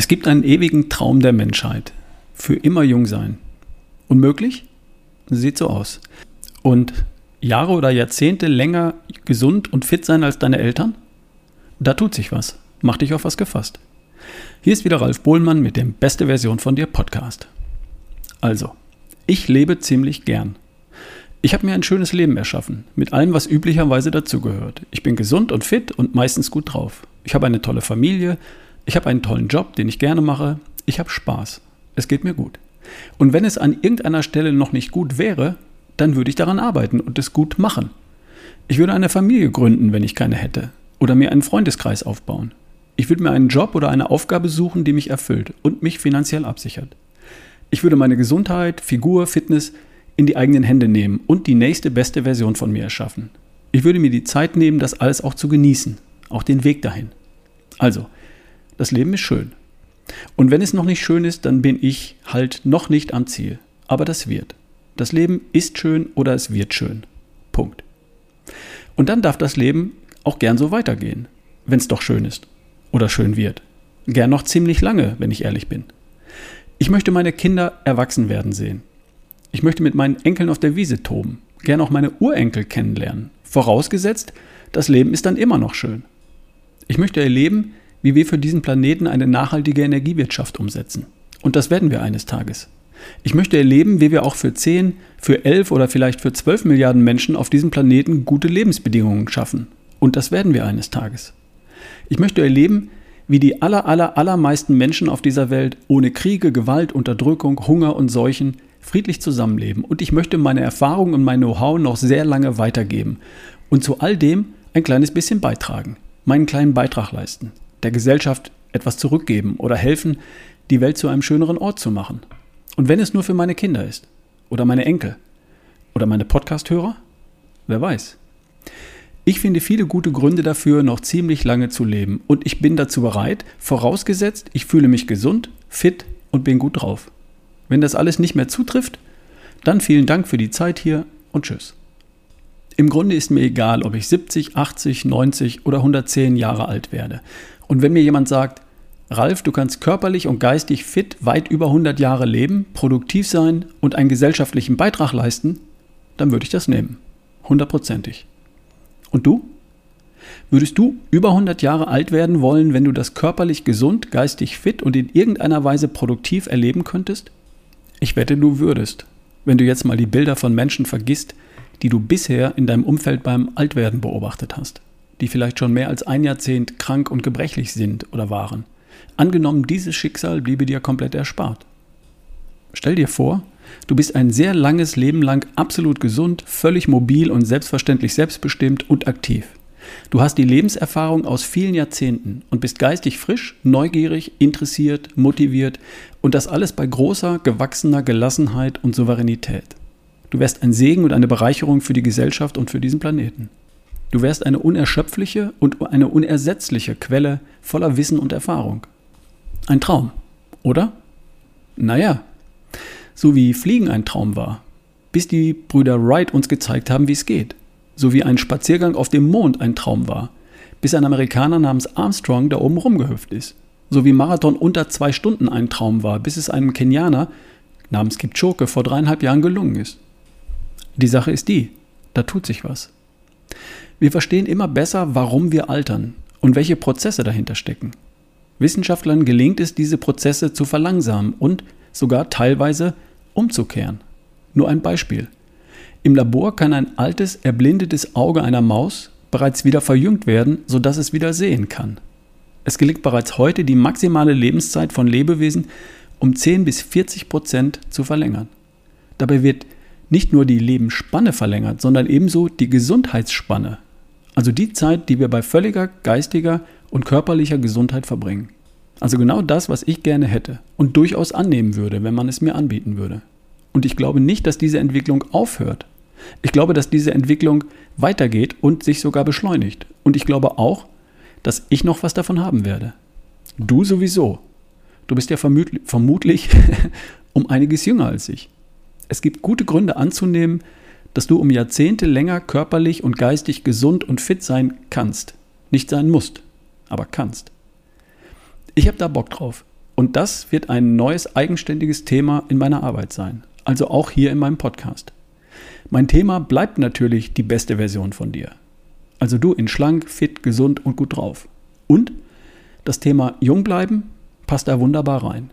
Es gibt einen ewigen Traum der Menschheit. Für immer jung sein. Unmöglich? Sieht so aus. Und Jahre oder Jahrzehnte länger gesund und fit sein als deine Eltern? Da tut sich was. Mach dich auf was gefasst. Hier ist wieder Ralf Bohlmann mit dem Beste Version von dir Podcast. Also, ich lebe ziemlich gern. Ich habe mir ein schönes Leben erschaffen, mit allem, was üblicherweise dazugehört. Ich bin gesund und fit und meistens gut drauf. Ich habe eine tolle Familie, ich habe einen tollen Job, den ich gerne mache, ich habe Spaß. Es geht mir gut. Und wenn es an irgendeiner Stelle noch nicht gut wäre, dann würde ich daran arbeiten und es gut machen. Ich würde eine Familie gründen, wenn ich keine hätte, oder mir einen Freundeskreis aufbauen. Ich würde mir einen Job oder eine Aufgabe suchen, die mich erfüllt und mich finanziell absichert. Ich würde meine Gesundheit, Figur, Fitness in die eigenen Hände nehmen und die nächste beste Version von mir erschaffen. Ich würde mir die Zeit nehmen, das alles auch zu genießen, auch den Weg dahin. Also, das Leben ist schön. Und wenn es noch nicht schön ist, dann bin ich halt noch nicht am Ziel. Aber das wird. Das Leben ist schön oder es wird schön. Punkt. Und dann darf das Leben auch gern so weitergehen, wenn es doch schön ist oder schön wird. Gern noch ziemlich lange, wenn ich ehrlich bin. Ich möchte meine Kinder erwachsen werden sehen. Ich möchte mit meinen Enkeln auf der Wiese toben, gern auch meine Urenkel kennenlernen, vorausgesetzt, das Leben ist dann immer noch schön. Ich möchte erleben, wie wir für diesen Planeten eine nachhaltige Energiewirtschaft umsetzen. Und das werden wir eines Tages. Ich möchte erleben, wie wir auch für 10, für 11 oder vielleicht für 12 Milliarden Menschen auf diesem Planeten gute Lebensbedingungen schaffen. Und das werden wir eines Tages. Ich möchte erleben, wie die aller, aller, allermeisten Menschen auf dieser Welt ohne Kriege, Gewalt, Unterdrückung, Hunger und Seuchen friedlich zusammenleben. Und ich möchte meine Erfahrung und mein Know-how noch sehr lange weitergeben und zu all dem ein kleines bisschen beitragen, meinen kleinen Beitrag leisten, der Gesellschaft etwas zurückgeben oder helfen, die Welt zu einem schöneren Ort zu machen. Und wenn es nur für meine Kinder ist oder meine Enkel oder meine Podcast-Hörer, wer weiß. Ich finde viele gute Gründe dafür, noch ziemlich lange zu leben und ich bin dazu bereit, vorausgesetzt, ich fühle mich gesund, fit und bin gut drauf. Wenn das alles nicht mehr zutrifft, dann vielen Dank für die Zeit hier und tschüss. Im Grunde ist mir egal, ob ich 70, 80, 90 oder 110 Jahre alt werde. Und wenn mir jemand sagt, Ralf, du kannst körperlich und geistig fit weit über 100 Jahre leben, produktiv sein und einen gesellschaftlichen Beitrag leisten, dann würde ich das nehmen. Hundertprozentig. Und du? Würdest du über 100 Jahre alt werden wollen, wenn du das körperlich gesund, geistig fit und in irgendeiner Weise produktiv erleben könntest? Ich wette, du würdest, wenn du jetzt mal die Bilder von Menschen vergisst, die du bisher in deinem Umfeld beim Altwerden beobachtet hast, die vielleicht schon mehr als ein Jahrzehnt krank und gebrechlich sind oder waren. Angenommen, dieses Schicksal bliebe dir komplett erspart. Stell dir vor, Du bist ein sehr langes Leben lang absolut gesund, völlig mobil und selbstverständlich selbstbestimmt und aktiv. Du hast die Lebenserfahrung aus vielen Jahrzehnten und bist geistig frisch, neugierig, interessiert, motiviert und das alles bei großer, gewachsener Gelassenheit und Souveränität. Du wärst ein Segen und eine Bereicherung für die Gesellschaft und für diesen Planeten. Du wärst eine unerschöpfliche und eine unersetzliche Quelle voller Wissen und Erfahrung. Ein Traum, oder? Naja, so wie Fliegen ein Traum war, bis die Brüder Wright uns gezeigt haben, wie es geht, so wie ein Spaziergang auf dem Mond ein Traum war, bis ein Amerikaner namens Armstrong da oben rumgehüpft ist, so wie Marathon unter zwei Stunden ein Traum war, bis es einem Kenianer namens Kipchoke vor dreieinhalb Jahren gelungen ist. Die Sache ist die, da tut sich was. Wir verstehen immer besser, warum wir altern und welche Prozesse dahinter stecken. Wissenschaftlern gelingt es, diese Prozesse zu verlangsamen und sogar teilweise umzukehren. Nur ein Beispiel. Im Labor kann ein altes, erblindetes Auge einer Maus bereits wieder verjüngt werden, sodass es wieder sehen kann. Es gelingt bereits heute, die maximale Lebenszeit von Lebewesen um 10 bis 40 Prozent zu verlängern. Dabei wird nicht nur die Lebensspanne verlängert, sondern ebenso die Gesundheitsspanne, also die Zeit, die wir bei völliger geistiger und körperlicher Gesundheit verbringen. Also genau das, was ich gerne hätte und durchaus annehmen würde, wenn man es mir anbieten würde. Und ich glaube nicht, dass diese Entwicklung aufhört. Ich glaube, dass diese Entwicklung weitergeht und sich sogar beschleunigt. Und ich glaube auch, dass ich noch was davon haben werde. Du sowieso. Du bist ja vermutlich um einiges jünger als ich. Es gibt gute Gründe anzunehmen, dass du um Jahrzehnte länger körperlich und geistig gesund und fit sein kannst. Nicht sein musst, aber kannst. Ich habe da Bock drauf. Und das wird ein neues eigenständiges Thema in meiner Arbeit sein, also auch hier in meinem Podcast. Mein Thema bleibt natürlich die beste Version von dir. Also du in schlank, fit, gesund und gut drauf. Und das Thema jung bleiben passt da wunderbar rein.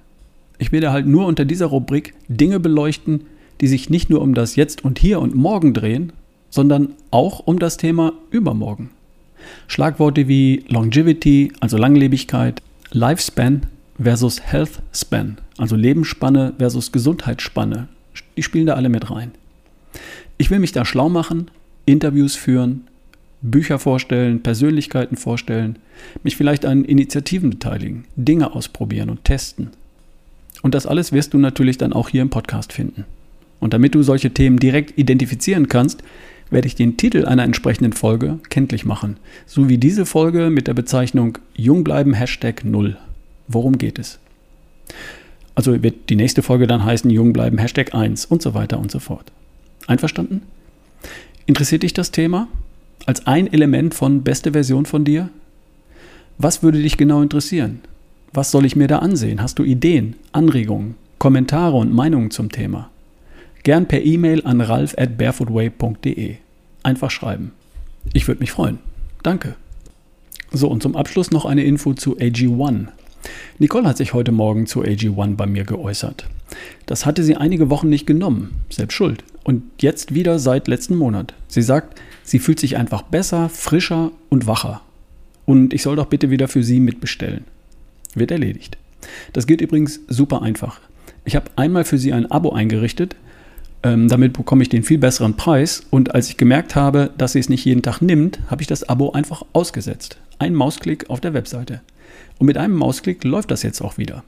Ich werde halt nur unter dieser Rubrik Dinge beleuchten, die sich nicht nur um das Jetzt und Hier und Morgen drehen, sondern auch um das Thema Übermorgen. Schlagworte wie Longevity, also Langlebigkeit, Lifespan versus Health Span, also Lebensspanne versus Gesundheitsspanne, die spielen da alle mit rein. Ich will mich da schlau machen, Interviews führen, Bücher vorstellen, Persönlichkeiten vorstellen, mich vielleicht an Initiativen beteiligen, Dinge ausprobieren und testen. Und das alles wirst du natürlich dann auch hier im Podcast finden. Und damit du solche Themen direkt identifizieren kannst, werde ich den Titel einer entsprechenden Folge kenntlich machen, so wie diese Folge mit der Bezeichnung Jungbleiben Hashtag 0. Worum geht es? Also wird die nächste Folge dann heißen Jungbleiben Hashtag 1 und so weiter und so fort. Einverstanden? Interessiert dich das Thema? Als ein Element von beste Version von dir? Was würde dich genau interessieren? Was soll ich mir da ansehen? Hast du Ideen, Anregungen, Kommentare und Meinungen zum Thema? Gern per E-Mail an ralf at barefootway.de. Einfach schreiben. Ich würde mich freuen. Danke. So, und zum Abschluss noch eine Info zu AG1. Nicole hat sich heute Morgen zu AG1 bei mir geäußert. Das hatte sie einige Wochen nicht genommen, selbst schuld. Und jetzt wieder seit letzten Monat. Sie sagt, sie fühlt sich einfach besser, frischer und wacher. Und ich soll doch bitte wieder für sie mitbestellen. Wird erledigt. Das geht übrigens super einfach. Ich habe einmal für sie ein Abo eingerichtet. Ähm, damit bekomme ich den viel besseren Preis. Und als ich gemerkt habe, dass sie es nicht jeden Tag nimmt, habe ich das Abo einfach ausgesetzt. Ein Mausklick auf der Webseite. Und mit einem Mausklick läuft das jetzt auch wieder.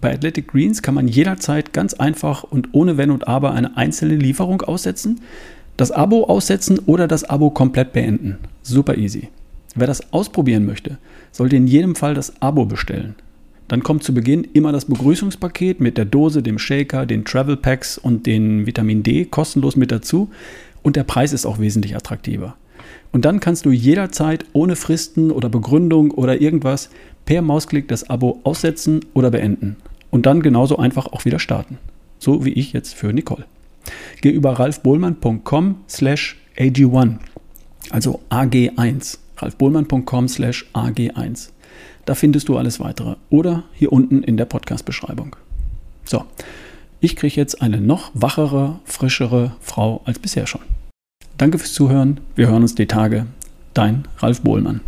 Bei Athletic Greens kann man jederzeit ganz einfach und ohne Wenn und Aber eine einzelne Lieferung aussetzen, das Abo aussetzen oder das Abo komplett beenden. Super easy. Wer das ausprobieren möchte, sollte in jedem Fall das Abo bestellen. Dann kommt zu Beginn immer das Begrüßungspaket mit der Dose, dem Shaker, den Travel Packs und den Vitamin D kostenlos mit dazu und der Preis ist auch wesentlich attraktiver. Und dann kannst du jederzeit ohne Fristen oder Begründung oder irgendwas per Mausklick das Abo aussetzen oder beenden und dann genauso einfach auch wieder starten. So wie ich jetzt für Nicole. Geh über ralfbohlmann.com slash AG1, also AG1. ralfbohlmann.com slash AG1. Da findest du alles weitere oder hier unten in der Podcast-Beschreibung. So, ich kriege jetzt eine noch wachere, frischere Frau als bisher schon. Danke fürs Zuhören. Wir hören uns die Tage. Dein Ralf Bohlmann.